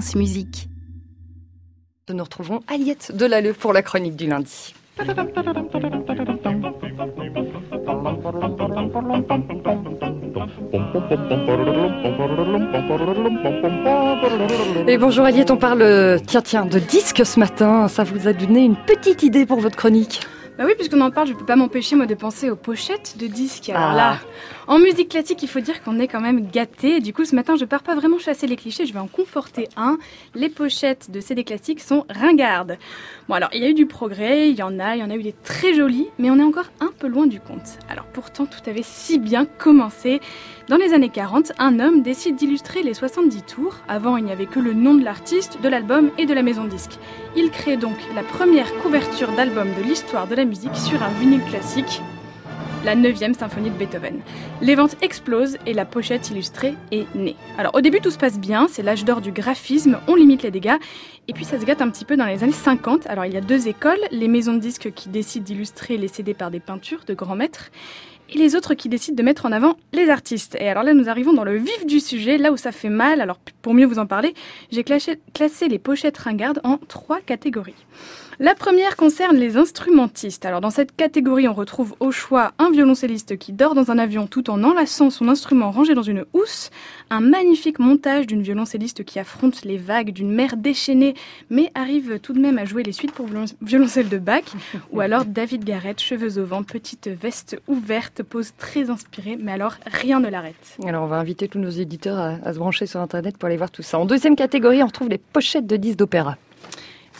France Musique. Nous retrouvons Aliette Delalleux pour la chronique du lundi. Et bonjour Aliette, on parle tiens tiens de disques ce matin. Ça vous a donné une petite idée pour votre chronique? Bah oui, puisqu'on en parle, je peux pas m'empêcher moi de penser aux pochettes de disques. Alors Ah. là, en musique classique, il faut dire qu'on est quand même gâté. Du coup, ce matin, je pars pas vraiment chasser les clichés, je vais en conforter un. Les pochettes de CD classiques sont ringardes. Bon, alors il y a eu du progrès, il y en a, il y en a eu des très jolies, mais on est encore un peu loin du compte. Alors pourtant, tout avait si bien commencé. Dans les années 40, un homme décide d'illustrer les 70 tours. Avant, il n'y avait que le nom de l'artiste, de l'album et de la maison de disque. Il crée donc la première couverture d'album de l'histoire de la sur un vinyle classique, la 9e symphonie de Beethoven. Les ventes explosent et la pochette illustrée est née. Alors au début tout se passe bien, c'est l'âge d'or du graphisme, on limite les dégâts, et puis ça se gâte un petit peu dans les années 50. Alors il y a deux écoles, les maisons de disques qui décident d'illustrer les CD par des peintures de grands maîtres, et les autres qui décident de mettre en avant les artistes. Et alors là, nous arrivons dans le vif du sujet, là où ça fait mal. Alors pour mieux vous en parler, j'ai classé, les pochettes ringardes en trois catégories. La première concerne les instrumentistes. Alors dans cette catégorie, on retrouve au choix un violoncelliste qui dort dans un avion tout en enlaçant son instrument rangé dans une housse, un magnifique montage d'une violoncelliste qui affronte les vagues d'une mer déchaînée mais arrive tout de même à jouer les suites pour violon- violoncelle de Bach, ou alors David Garrett, cheveux au vent, petite veste ouverte, pose très inspirée, mais alors rien ne l'arrête. Alors on va inviter tous nos éditeurs à, à se brancher sur internet pour aller voir tout ça. En deuxième catégorie, on retrouve les pochettes de disques d'opéra.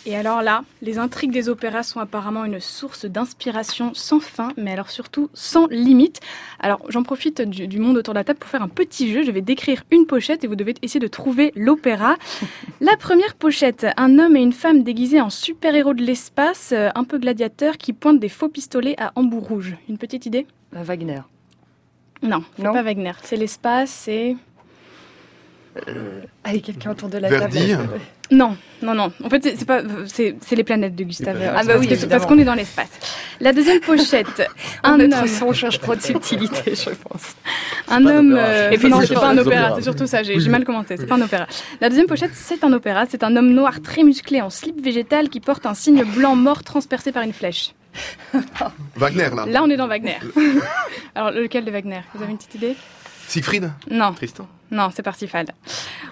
Et alors là, les intrigues des opéras sont apparemment une source d'inspiration sans fin, mais alors surtout sans limite. Alors j'en profite du, du monde autour de la table pour faire un petit jeu. Je vais décrire une pochette et vous devez essayer de trouver l'opéra. La première pochette, un homme et une femme déguisés en super-héros de l'espace, euh, un peu gladiateurs, qui pointent des faux pistolets à embout rouge. Une petite idée? Euh, Wagner. Non, Non? pas Wagner. C'est l'espace, c'est... Allez, quelqu'un autour de la Verdi. table. Non, non, non. En fait, c'est- pas, c'est c'est les planètes de Gustave. Ah bah oui, Parce que- évidemment. parce qu'on est dans l'espace. La deuxième pochette, Un homme, son, on cherche trop de subtilité, je pense. un homme. euh, Et puis, non, c'est pas un opéra. C'est surtout ça. J'ai Oui. j'ai mal commencé. C'est pas un opéra. La deuxième pochette, c'est un opéra. C'est un homme noir très musclé en slip végétal qui porte un signe blanc mort transpercé par une flèche. Wagner, là. Là, on est dans Wagner. Alors, lequel de Wagner? Vous avez une petite idée? Siegfried? Non. Tristan Non, c'est Parsifal.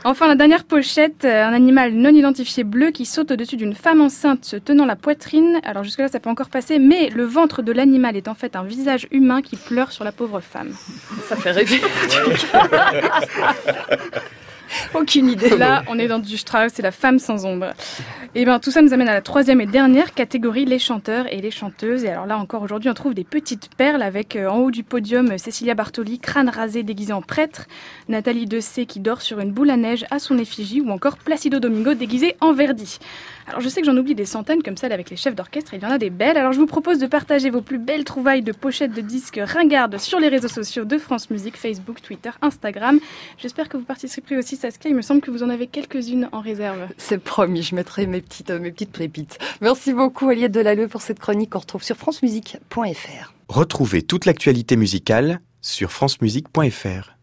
Enfin, la dernière pochette, euh, un animal non identifié bleu qui saute au-dessus d'une femme enceinte se tenant la poitrine. Alors jusque-là, ça peut encore passer, mais le ventre de l'animal est en fait un visage humain qui pleure sur la pauvre femme. Ça fait rêver. Aucune idée. Là, on est dans du Strauss, c'est la femme sans ombre. Et bien, tout ça nous amène à la troisième et dernière catégorie, les chanteurs et les chanteuses. Et alors là, encore aujourd'hui, on trouve des petites perles avec euh, en haut du podium euh, Cécilia Bartoli, crâne rasé déguisé en prêtre, Nathalie Dessay qui dort sur une boule à neige à son effigie, ou encore Placido Domingo déguisé en Verdi. Alors je sais que j'en oublie des centaines comme celle avec les chefs d'orchestre, il y en a des belles. Alors je vous propose de partager vos plus belles trouvailles de pochettes de disques ringardes sur les réseaux sociaux de France Musique, Facebook, Twitter, Instagram. J'espère que vous participerez aussi, Saskia. Il me semble que vous en avez quelques-unes en réserve. C'est promis, je mettrai mes petites, euh, mes petites pépites. Merci beaucoup, Aliette Delalleux, pour cette chronique qu'on retrouve sur francemusique.fr. Retrouvez toute l'actualité musicale sur francemusique.fr.